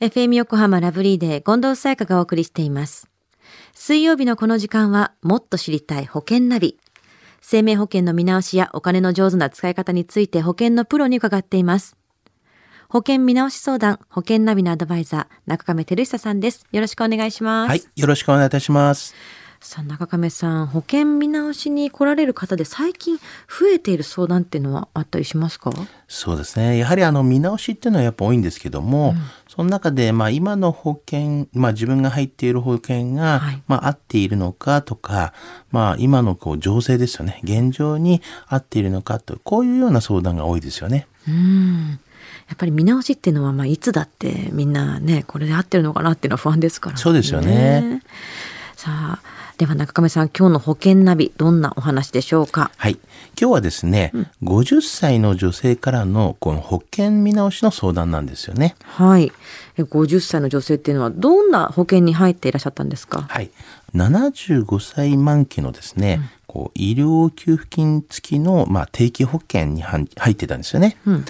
FM 横浜ラブリーデー近藤沙耶香がお送りしています。水曜日のこの時間はもっと知りたい保険ナビ。生命保険の見直しやお金の上手な使い方について保険のプロに伺っています。保険見直し相談、保険ナビのアドバイザー、中亀照久さんです。よろしくお願いします。はい、よろしくお願いいたします。さあ、中亀さん、保険見直しに来られる方で最近増えている相談っていうのはあったりしますか？そうですね。やはりあの見直しっていうのはやっぱ多いんですけども、その中でまあ今の保険、まあ自分が入っている保険が、はいまあ合っているのかとか、まあ今のこう情勢ですよね。現状に合っているのかと、こういうような相談が多いですよね。うん。やっぱり見直しっていうのは、まあ、いつだってみんなね、これで合ってるのかなっていうのは不安ですから、そうですよね。さあ、では中亀さん、今日の保険ナビ、どんなお話でしょうか？はい。今日はですね、50歳の女性からのこの保険見直しの相談なんですよね。はい。え50歳の女性っていうのは、どんな保険に入っていらっしゃったんですか？はい。75歳満期のですね、こう医療給付金付きの、まあ、定期保険に入ってたんですよね。うん。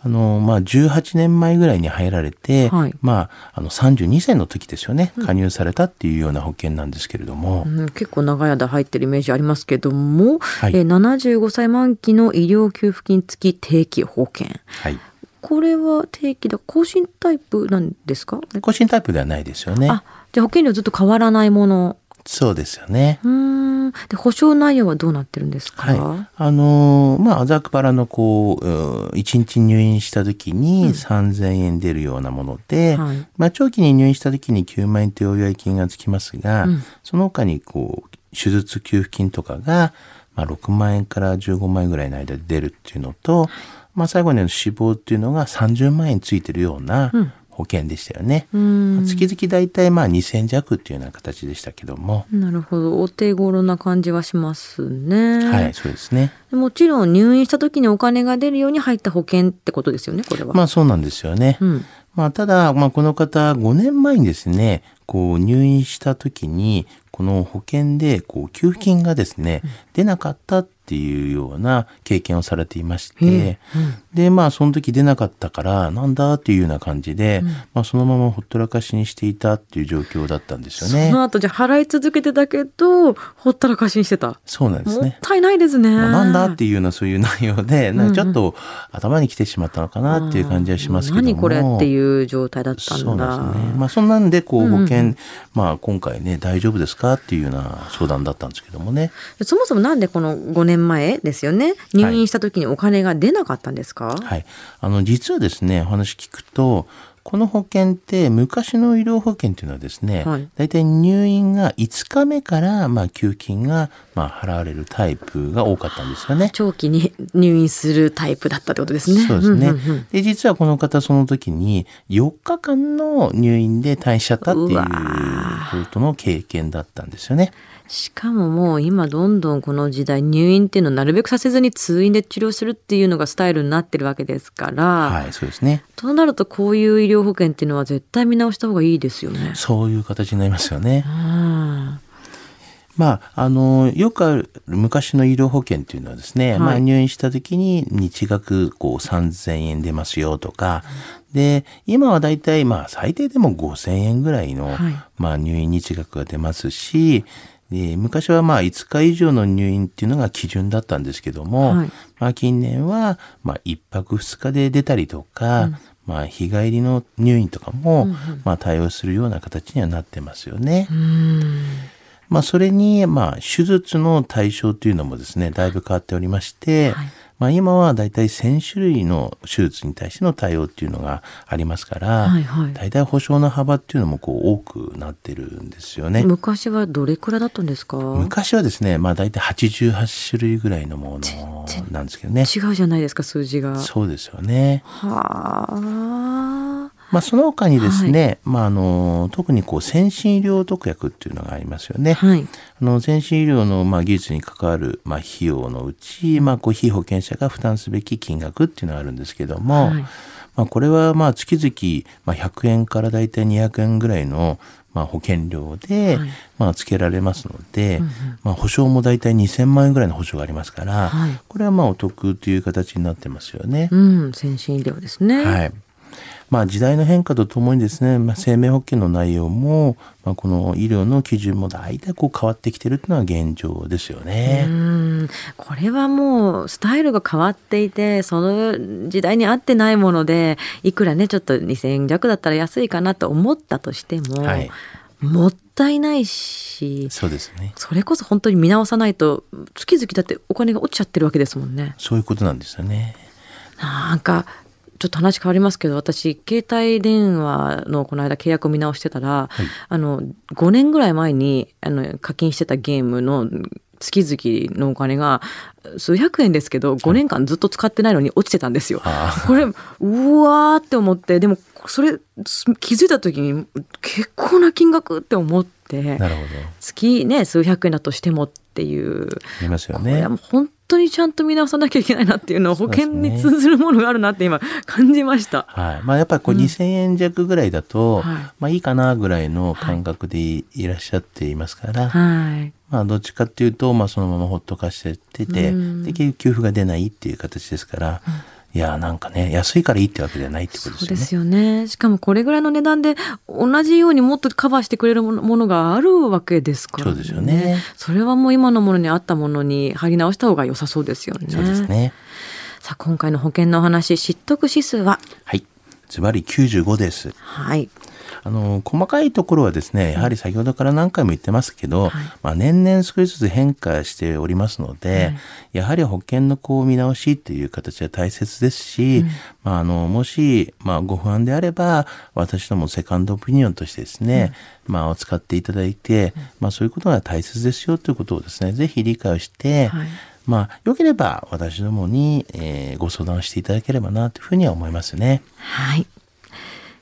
あの、まあ、18年前ぐらいに入られて、はいまあ、あの、32歳の時ですよね、加入されたっていうような保険なんですけれども、うん、結構長い間入ってるイメージありますけども、はいえー75歳満期の医療給付金付き定期保険。はい。これは定期だ、更新タイプなんですか？更新タイプではないですよね。あ、じゃあ保険料ずっと変わらないもの。そうですよね。うーん。で、保証内容はどうなってるんですか、はい。あのーまあ、アザークパラのこう、う1日入院した時に3000円出るようなもので、はい。まあ、長期に入院した時に9万円というお祝い金がつきますが、うん。その他にこう、手術給付金とかが、まあ、6万円から15万円ぐらいの間で出るっていうのと、まあ、最後に死亡っていうのが30万円ついてるようなうん保険でしたよね。月々だいたいまあ2000弱っていうような形でしたけども、なるほど。お手頃な感じはしますね。はい、そうですね。もちろん入院した時にお金が出るように入った保険ってことですよね、これは。まあそうなんですよね。うん。まあ、ただ、まあ、この方、5年前にですね、こう、入院した時に、この保険で、こう、給付金がですね、出なかったっていうような経験をされていまして、で、まあ、その時出なかったから、なんだっていうような感じで、まあ、そのままほったらかしにしていたっていう状況だったんですよねそ。の後じゃあ払い続けてたけど、ほったらかしにしてた。そうなんですもっね。たいないですね。まあなんだっていうようなそういう内容で、なんかちょっと頭に来てしまったのかなっていう感じはしますけども。何これっていう状態だったんだ。そうなんですね。まあそんなんでこう保険、まあ今回ね大丈夫ですかっていうような相談だったんですけどもね。そもそもなんでこの5年前ですよね、入院した時にお金が出なかったんですか、はい。あの実はですねお話聞くと。この保険って昔の医療保険っていうのはですね、はい大体入院が5日目からまあ給付金がまあ払われるタイプが多かったんですよね。長期に入院するタイプだったってことですね。そうですね。んんうんで、実はこの方その時に4日間の入院で退院しちゃったっていうことの経験だったんですよね。しかももう今どんどんこの時代入院っていうのをなるべくさせずに通院で治療するっていうのがスタイルになってるわけですから、はい、そうですね。となるとこういう医療保険っていうのは絶対見直した方がいいですよね。そういう形になりますよね。あまあ、あの、よくある昔の医療保険っていうのはですね、はいまあ入院した時に日額こう3000円出ますよとか、で、今はだいたいまあ最低でも5000円ぐらいの、はいまあ入院日額が出ますし、で昔はまあ5日以上の入院っていうのが基準だったんですけども、はい。まあ近年はまあ1泊2日で出たりとか、まあ日帰りの入院とかも、まあ対応するような形にはなってますよね。ーうん。まあ、それに、まあ、手術の対象というのもですね、だいぶ変わっておりまして、はいまあ、今はだいたい1000種類の手術に対しての対応っていうのがありますから、はいはい大体保証の幅っていうのもこう多くなってるんですよね。昔はどれくらいだったんですか？昔はですね、まあ大体88種類ぐらいのものなんですけどね。違うじゃないですか数字が。そうですよね。はあ。まあその他にですね、まああの、特にこう先進医療特約っていうのがありますよね。はい。あの先進医療のまあ技術に関わるまあ費用のうち、まあ、こう被保険者が負担すべき金額っていうのがあるんですけども、はいまあ、これはまあ月々まあ100円からだいたい200円ぐらいのまあ保険料ではいまあつけられますので、うんうんまあ、保証もだいたい2000万円ぐらいの保証がありますから、はいこれはまあお得という形になってますよね。うん、先進医療ですね。はい。まあ時代の変化とともにですね、まあ、生命保険の内容も、まあ、この医療の基準も大体こう変わってきてるっていうのは現状ですよね。うんこれはもうスタイルが変わっていてその時代に合ってないものでいくらねちょっと2,000円弱だったら安いかなと思ったとしても、はいもったいないしそうですね。それこそ本当に見直さないと月々だってお金が落ちちゃってるわけですもんね。そういうことなんですよね。なんかちょっと話変わりますけど私携帯電話のこの間契約を見直してたら、あの5年ぐらい前にあの課金してたゲームの月々のお金が数百円ですけど5年間ずっと使ってないのに落ちてたんですよ。あこれうわーって思ってでもそれ気づいた時に結構な金額って思って。月ね数百円だとしてもっていうありますよね。もう本当にちゃんと見直さなきゃいけないなっていうのを保険に通ずるものがあるなって今感じました。はい。まあやっぱりこううん2000円弱ぐらいだと、はいまあいいかなぐらいの感覚でいらっしゃっていますから、はい。まあどっちかっていうと、まあそのままほっとかしてってて、うんで給付が出ないっていう形ですから、いやなんかね、安いからいいってわけではないってことですよね。そうですよね。しかもこれぐらいの値段で同じようにもっとカバーしてくれるものがあるわけですからそうですよね。それはもう今のものに合ったものに貼り直した方が良さそうですよね。そうですね。さあ今回の保険のお話、知得指数は？はい。ズバリ95です。はい。あの、細かいところはですね、やはり先ほどから何回も言ってますけど、はい。まあ年々少しずつ変化しておりますので、やはり保険のこう見直しっていう形は大切ですし、まああの、もし、まあご不安であれば、私どもセカンドオピニオンとしてですね、まあを使っていただいて、まあそういうことが大切ですよということをですね、ぜひ理解をして、はい。まあ、良ければ私どもに、えーご相談していただければなというふうには思いますね。はい。